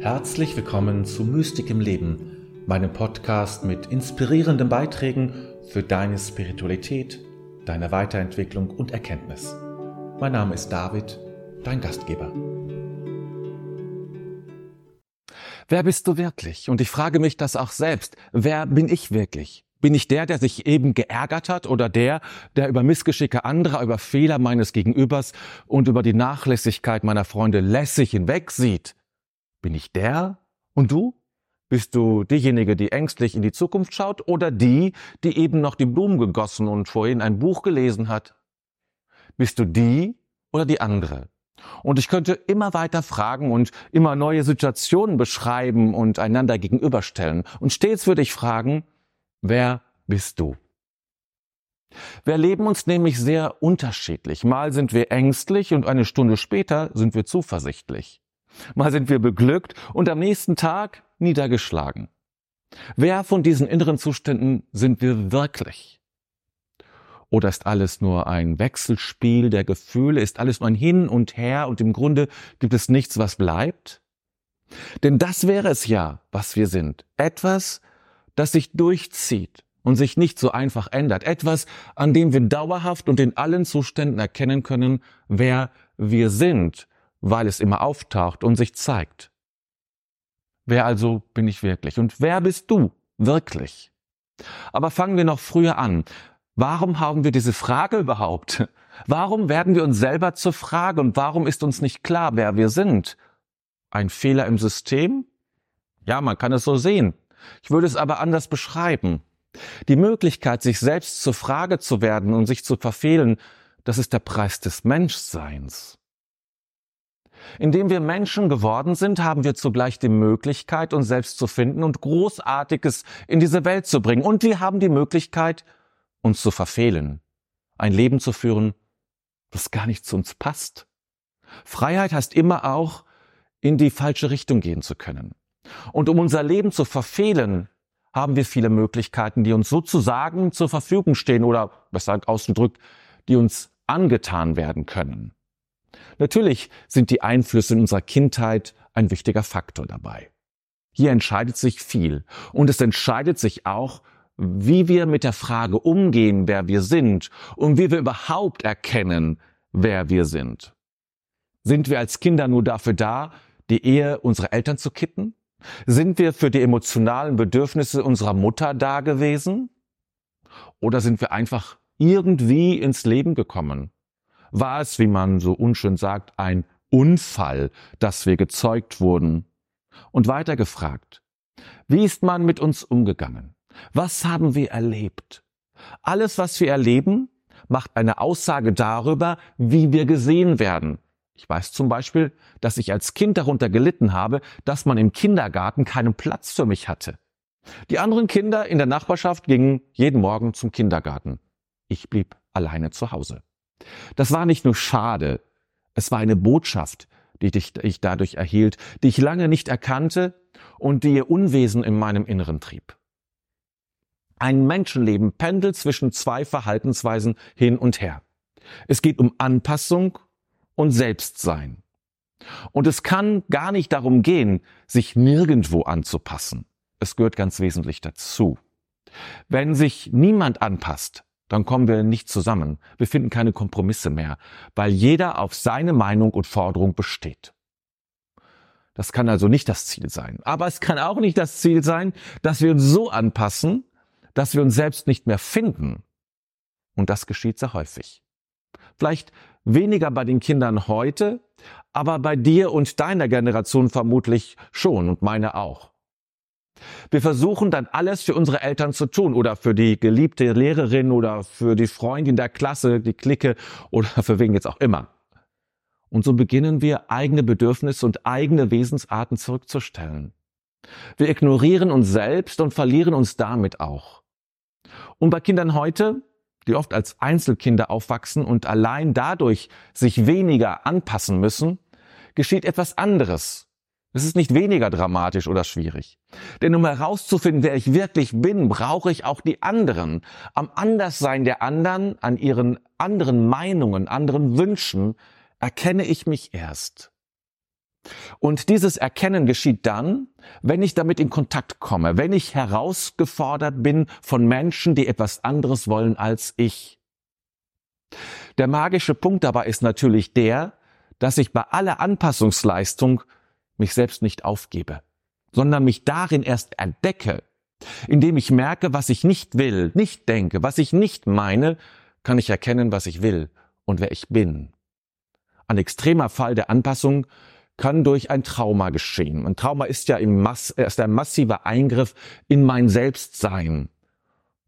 Herzlich willkommen zu Mystik im Leben, meinem Podcast mit inspirierenden Beiträgen für deine Spiritualität, deine Weiterentwicklung und Erkenntnis. Mein Name ist David, dein Gastgeber. Wer bist du wirklich? Und ich frage mich das auch selbst. Wer bin ich wirklich? Bin ich der, der sich eben geärgert hat oder der, der über Missgeschicke anderer, über Fehler meines Gegenübers und über die Nachlässigkeit meiner Freunde lässig hinwegsieht? Bin ich der? Und du? Bist du diejenige, die ängstlich in die Zukunft schaut oder die, die eben noch die Blumen gegossen und vorhin ein Buch gelesen hat? Bist du die oder die andere? Und ich könnte immer weiter fragen und immer neue Situationen beschreiben und einander gegenüberstellen. Und stets würde ich fragen, wer bist du? Wir erleben uns nämlich sehr unterschiedlich. Mal sind wir ängstlich und eine Stunde später sind wir zuversichtlich. Mal sind wir beglückt und am nächsten Tag niedergeschlagen. Wer von diesen inneren Zuständen sind wir wirklich? Oder ist alles nur ein Wechselspiel der Gefühle? Ist alles nur ein Hin und Her und im Grunde gibt es nichts, was bleibt? Denn das wäre es ja, was wir sind. Etwas, das sich durchzieht und sich nicht so einfach ändert. Etwas, an dem wir dauerhaft und in allen Zuständen erkennen können, wer wir sind weil es immer auftaucht und sich zeigt. Wer also bin ich wirklich? Und wer bist du wirklich? Aber fangen wir noch früher an. Warum haben wir diese Frage überhaupt? Warum werden wir uns selber zur Frage und warum ist uns nicht klar, wer wir sind? Ein Fehler im System? Ja, man kann es so sehen. Ich würde es aber anders beschreiben. Die Möglichkeit, sich selbst zur Frage zu werden und sich zu verfehlen, das ist der Preis des Menschseins. Indem wir Menschen geworden sind, haben wir zugleich die Möglichkeit, uns selbst zu finden und Großartiges in diese Welt zu bringen. Und wir haben die Möglichkeit, uns zu verfehlen, ein Leben zu führen, das gar nicht zu uns passt. Freiheit heißt immer auch, in die falsche Richtung gehen zu können. Und um unser Leben zu verfehlen, haben wir viele Möglichkeiten, die uns sozusagen zur Verfügung stehen oder, besser ausgedrückt, die uns angetan werden können. Natürlich sind die Einflüsse in unserer Kindheit ein wichtiger Faktor dabei. Hier entscheidet sich viel und es entscheidet sich auch, wie wir mit der Frage umgehen, wer wir sind und wie wir überhaupt erkennen, wer wir sind. Sind wir als Kinder nur dafür da, die Ehe unserer Eltern zu kitten? Sind wir für die emotionalen Bedürfnisse unserer Mutter da gewesen? Oder sind wir einfach irgendwie ins Leben gekommen war es, wie man so unschön sagt, ein Unfall, dass wir gezeugt wurden. Und weiter gefragt, wie ist man mit uns umgegangen? Was haben wir erlebt? Alles, was wir erleben, macht eine Aussage darüber, wie wir gesehen werden. Ich weiß zum Beispiel, dass ich als Kind darunter gelitten habe, dass man im Kindergarten keinen Platz für mich hatte. Die anderen Kinder in der Nachbarschaft gingen jeden Morgen zum Kindergarten. Ich blieb alleine zu Hause. Das war nicht nur schade, es war eine Botschaft, die ich dadurch erhielt, die ich lange nicht erkannte und die ihr Unwesen in meinem Inneren trieb. Ein Menschenleben pendelt zwischen zwei Verhaltensweisen hin und her. Es geht um Anpassung und Selbstsein. Und es kann gar nicht darum gehen, sich nirgendwo anzupassen. Es gehört ganz wesentlich dazu. Wenn sich niemand anpasst, dann kommen wir nicht zusammen. Wir finden keine Kompromisse mehr, weil jeder auf seine Meinung und Forderung besteht. Das kann also nicht das Ziel sein. Aber es kann auch nicht das Ziel sein, dass wir uns so anpassen, dass wir uns selbst nicht mehr finden. Und das geschieht sehr häufig. Vielleicht weniger bei den Kindern heute, aber bei dir und deiner Generation vermutlich schon und meine auch. Wir versuchen dann alles für unsere Eltern zu tun oder für die geliebte Lehrerin oder für die Freundin der Klasse, die Clique oder für wen jetzt auch immer. Und so beginnen wir eigene Bedürfnisse und eigene Wesensarten zurückzustellen. Wir ignorieren uns selbst und verlieren uns damit auch. Und bei Kindern heute, die oft als Einzelkinder aufwachsen und allein dadurch sich weniger anpassen müssen, geschieht etwas anderes. Es ist nicht weniger dramatisch oder schwierig. Denn um herauszufinden, wer ich wirklich bin, brauche ich auch die anderen. Am Anderssein der anderen, an ihren anderen Meinungen, anderen Wünschen, erkenne ich mich erst. Und dieses Erkennen geschieht dann, wenn ich damit in Kontakt komme, wenn ich herausgefordert bin von Menschen, die etwas anderes wollen als ich. Der magische Punkt dabei ist natürlich der, dass ich bei aller Anpassungsleistung mich selbst nicht aufgebe, sondern mich darin erst entdecke. Indem ich merke, was ich nicht will, nicht denke, was ich nicht meine, kann ich erkennen, was ich will und wer ich bin. Ein extremer Fall der Anpassung kann durch ein Trauma geschehen. Ein Trauma ist ja im Mass, ist ein massiver Eingriff in mein Selbstsein.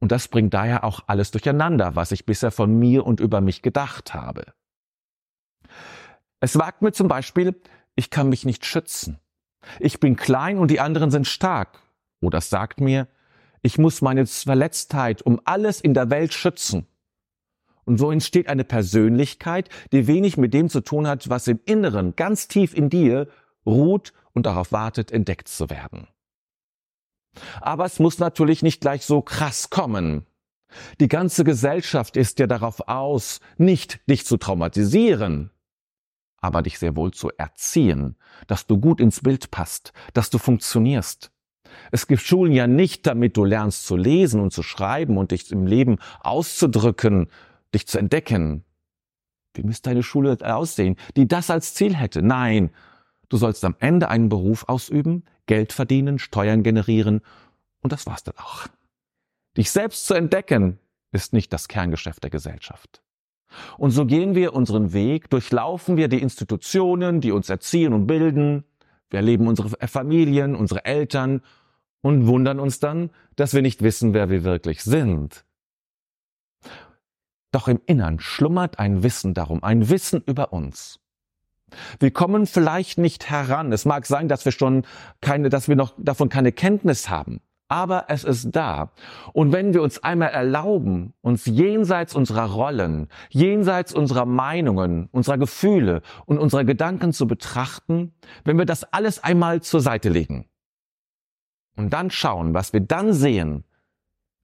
Und das bringt daher auch alles durcheinander, was ich bisher von mir und über mich gedacht habe. Es wagt mir zum Beispiel, ich kann mich nicht schützen. Ich bin klein und die anderen sind stark. Oder es sagt mir, ich muss meine Verletztheit um alles in der Welt schützen. Und so entsteht eine Persönlichkeit, die wenig mit dem zu tun hat, was im Inneren, ganz tief in dir, ruht und darauf wartet, entdeckt zu werden. Aber es muss natürlich nicht gleich so krass kommen. Die ganze Gesellschaft ist ja darauf aus, nicht dich zu traumatisieren, aber dich sehr wohl zu erziehen, dass du gut ins Bild passt, dass du funktionierst. Es gibt Schulen ja nicht, damit du lernst zu lesen und zu schreiben und dich im Leben auszudrücken dich zu entdecken. Wie müsste deine Schule aussehen, die das als Ziel hätte? Nein, du sollst am Ende einen Beruf ausüben, Geld verdienen, Steuern generieren und das war's dann auch. Dich selbst zu entdecken ist nicht das Kerngeschäft der Gesellschaft. Und so gehen wir unseren Weg, durchlaufen wir die Institutionen, die uns erziehen und bilden. Wir erleben unsere Familien, unsere Eltern und wundern uns dann, dass wir nicht wissen, wer wir wirklich sind. Doch im Innern schlummert ein Wissen darum, ein Wissen über uns. Wir kommen vielleicht nicht heran. Es mag sein, dass wir schon keine, dass wir noch davon keine Kenntnis haben. Aber es ist da. Und wenn wir uns einmal erlauben, uns jenseits unserer Rollen, jenseits unserer Meinungen, unserer Gefühle und unserer Gedanken zu betrachten, wenn wir das alles einmal zur Seite legen und dann schauen, was wir dann sehen,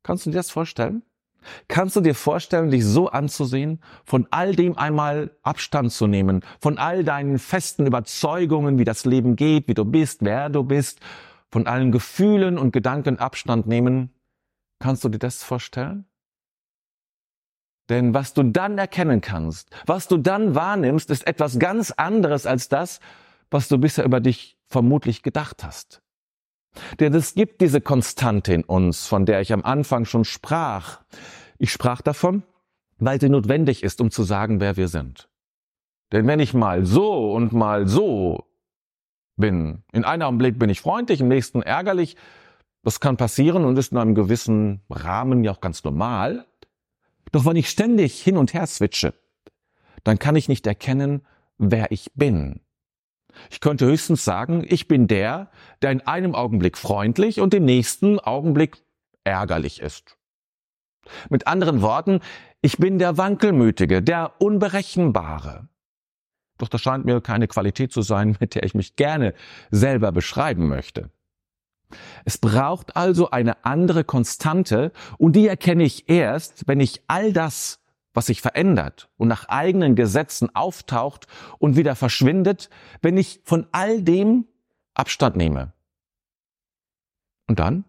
kannst du dir das vorstellen? Kannst du dir vorstellen, dich so anzusehen, von all dem einmal Abstand zu nehmen, von all deinen festen Überzeugungen, wie das Leben geht, wie du bist, wer du bist, von allen Gefühlen und Gedanken Abstand nehmen? Kannst du dir das vorstellen? Denn was du dann erkennen kannst, was du dann wahrnimmst, ist etwas ganz anderes als das, was du bisher über dich vermutlich gedacht hast. Denn es gibt diese Konstante in uns, von der ich am Anfang schon sprach. Ich sprach davon, weil sie notwendig ist, um zu sagen, wer wir sind. Denn wenn ich mal so und mal so bin, in einem Augenblick bin ich freundlich, im nächsten ärgerlich, das kann passieren und ist in einem gewissen Rahmen ja auch ganz normal. Doch wenn ich ständig hin und her switche, dann kann ich nicht erkennen, wer ich bin. Ich könnte höchstens sagen, ich bin der, der in einem Augenblick freundlich und im nächsten Augenblick ärgerlich ist. Mit anderen Worten, ich bin der Wankelmütige, der Unberechenbare. Doch das scheint mir keine Qualität zu sein, mit der ich mich gerne selber beschreiben möchte. Es braucht also eine andere Konstante und die erkenne ich erst, wenn ich all das was sich verändert und nach eigenen Gesetzen auftaucht und wieder verschwindet, wenn ich von all dem Abstand nehme. Und dann?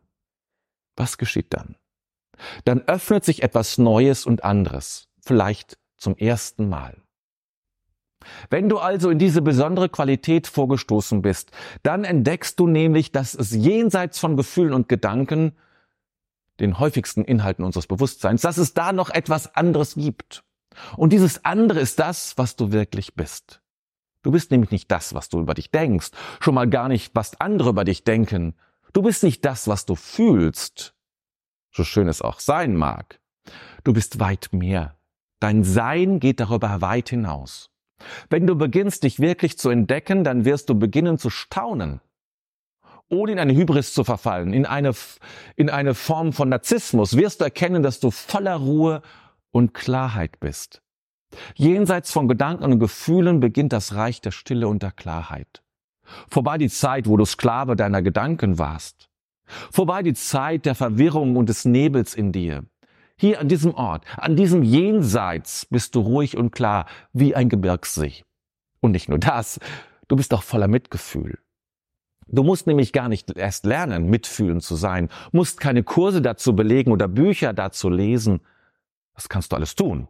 Was geschieht dann? Dann öffnet sich etwas Neues und anderes, vielleicht zum ersten Mal. Wenn du also in diese besondere Qualität vorgestoßen bist, dann entdeckst du nämlich, dass es jenseits von Gefühlen und Gedanken den häufigsten Inhalten unseres Bewusstseins, dass es da noch etwas anderes gibt. Und dieses andere ist das, was du wirklich bist. Du bist nämlich nicht das, was du über dich denkst, schon mal gar nicht, was andere über dich denken. Du bist nicht das, was du fühlst, so schön es auch sein mag. Du bist weit mehr. Dein Sein geht darüber weit hinaus. Wenn du beginnst, dich wirklich zu entdecken, dann wirst du beginnen zu staunen ohne in eine Hybris zu verfallen, in eine, in eine Form von Narzissmus, wirst du erkennen, dass du voller Ruhe und Klarheit bist. Jenseits von Gedanken und Gefühlen beginnt das Reich der Stille und der Klarheit. Vorbei die Zeit, wo du Sklave deiner Gedanken warst. Vorbei die Zeit der Verwirrung und des Nebels in dir. Hier an diesem Ort, an diesem Jenseits bist du ruhig und klar wie ein Gebirgssee. Und nicht nur das, Du bist doch voller Mitgefühl. Du musst nämlich gar nicht erst lernen, mitfühlend zu sein, musst keine Kurse dazu belegen oder Bücher dazu lesen. Das kannst du alles tun.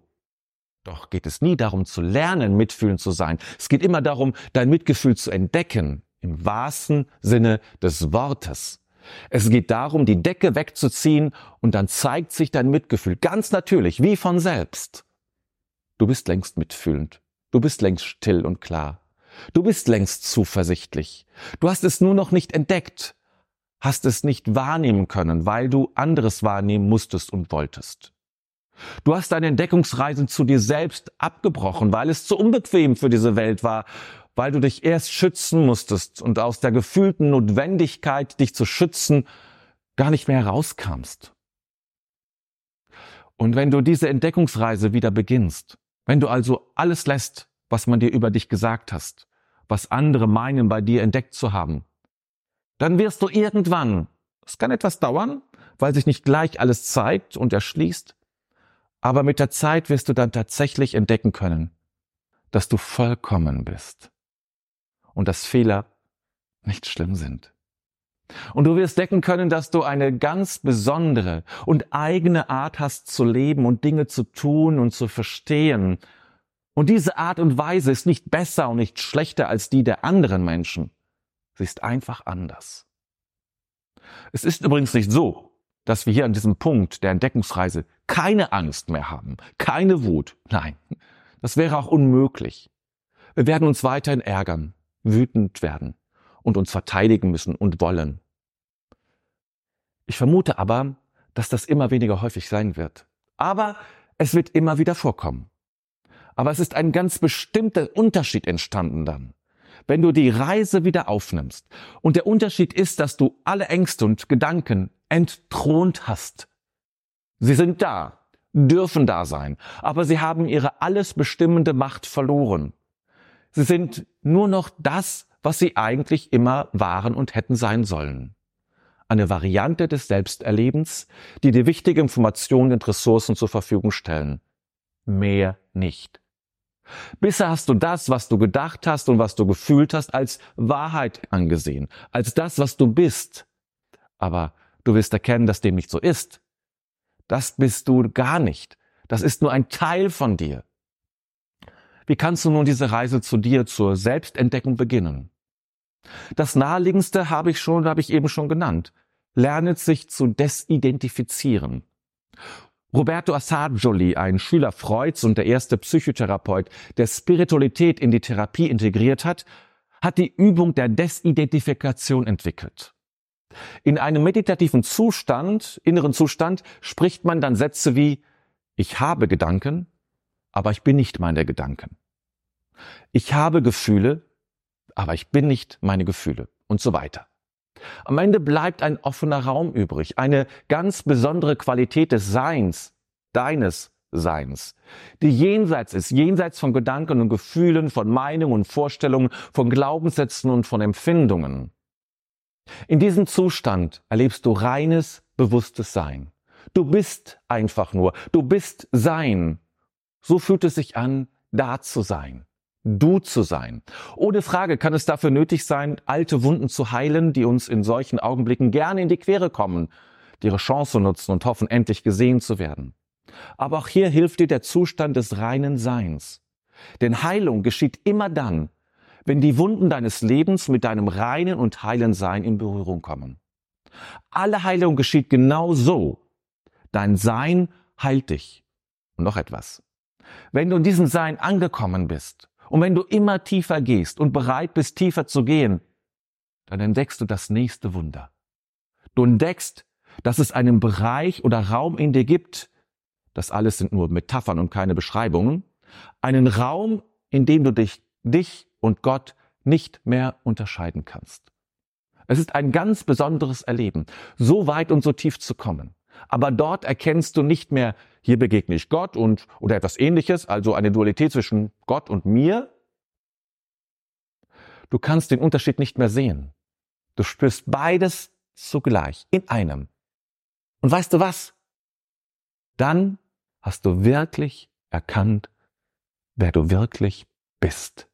Doch geht es nie darum zu lernen, mitfühlend zu sein. Es geht immer darum, dein Mitgefühl zu entdecken, im wahrsten Sinne des Wortes. Es geht darum, die Decke wegzuziehen und dann zeigt sich dein Mitgefühl ganz natürlich, wie von selbst. Du bist längst mitfühlend. Du bist längst still und klar. Du bist längst zuversichtlich. Du hast es nur noch nicht entdeckt, hast es nicht wahrnehmen können, weil du anderes wahrnehmen musstest und wolltest. Du hast deine Entdeckungsreise zu dir selbst abgebrochen, weil es zu unbequem für diese Welt war, weil du dich erst schützen musstest und aus der gefühlten Notwendigkeit, dich zu schützen, gar nicht mehr herauskamst. Und wenn du diese Entdeckungsreise wieder beginnst, wenn du also alles lässt, was man dir über dich gesagt hast, was andere meinen bei dir entdeckt zu haben, dann wirst du irgendwann, es kann etwas dauern, weil sich nicht gleich alles zeigt und erschließt, aber mit der Zeit wirst du dann tatsächlich entdecken können, dass du vollkommen bist und dass Fehler nicht schlimm sind. Und du wirst decken können, dass du eine ganz besondere und eigene Art hast zu leben und Dinge zu tun und zu verstehen. Und diese Art und Weise ist nicht besser und nicht schlechter als die der anderen Menschen. Sie ist einfach anders. Es ist übrigens nicht so, dass wir hier an diesem Punkt der Entdeckungsreise keine Angst mehr haben, keine Wut. Nein, das wäre auch unmöglich. Wir werden uns weiterhin ärgern, wütend werden und uns verteidigen müssen und wollen. Ich vermute aber, dass das immer weniger häufig sein wird. Aber es wird immer wieder vorkommen. Aber es ist ein ganz bestimmter Unterschied entstanden dann, wenn du die Reise wieder aufnimmst. Und der Unterschied ist, dass du alle Ängste und Gedanken entthront hast. Sie sind da, dürfen da sein, aber sie haben ihre alles bestimmende Macht verloren. Sie sind nur noch das, was sie eigentlich immer waren und hätten sein sollen. Eine Variante des Selbsterlebens, die dir wichtige Informationen und Ressourcen zur Verfügung stellen. Mehr nicht. Bisher hast du das, was du gedacht hast und was du gefühlt hast, als Wahrheit angesehen, als das, was du bist. Aber du wirst erkennen, dass dem nicht so ist. Das bist du gar nicht. Das ist nur ein Teil von dir. Wie kannst du nun diese Reise zu dir, zur Selbstentdeckung beginnen? Das naheliegendste habe ich schon, habe ich eben schon genannt. Lerne sich zu desidentifizieren. Roberto Assagioli, ein Schüler Freuds und der erste Psychotherapeut, der Spiritualität in die Therapie integriert hat, hat die Übung der Desidentifikation entwickelt. In einem meditativen Zustand, inneren Zustand, spricht man dann Sätze wie Ich habe Gedanken, aber ich bin nicht meine Gedanken. Ich habe Gefühle, aber ich bin nicht meine Gefühle und so weiter. Am Ende bleibt ein offener Raum übrig, eine ganz besondere Qualität des Seins, deines Seins, die jenseits ist, jenseits von Gedanken und Gefühlen, von Meinungen und Vorstellungen, von Glaubenssätzen und von Empfindungen. In diesem Zustand erlebst du reines, bewusstes Sein. Du bist einfach nur, du bist Sein so fühlt es sich an, da zu sein, du zu sein. Ohne Frage kann es dafür nötig sein, alte Wunden zu heilen, die uns in solchen Augenblicken gerne in die Quere kommen, die ihre Chance nutzen und hoffen, endlich gesehen zu werden. Aber auch hier hilft dir der Zustand des reinen Seins. Denn Heilung geschieht immer dann, wenn die Wunden deines Lebens mit deinem reinen und heilen Sein in Berührung kommen. Alle Heilung geschieht genau so. Dein Sein heilt dich. Und noch etwas. Wenn du in diesem Sein angekommen bist und wenn du immer tiefer gehst und bereit bist, tiefer zu gehen, dann entdeckst du das nächste Wunder. Du entdeckst, dass es einen Bereich oder Raum in dir gibt, das alles sind nur Metaphern und keine Beschreibungen, einen Raum, in dem du dich, dich und Gott nicht mehr unterscheiden kannst. Es ist ein ganz besonderes Erleben, so weit und so tief zu kommen. Aber dort erkennst du nicht mehr, hier begegne ich Gott und, oder etwas ähnliches, also eine Dualität zwischen Gott und mir. Du kannst den Unterschied nicht mehr sehen. Du spürst beides zugleich in einem. Und weißt du was? Dann hast du wirklich erkannt, wer du wirklich bist.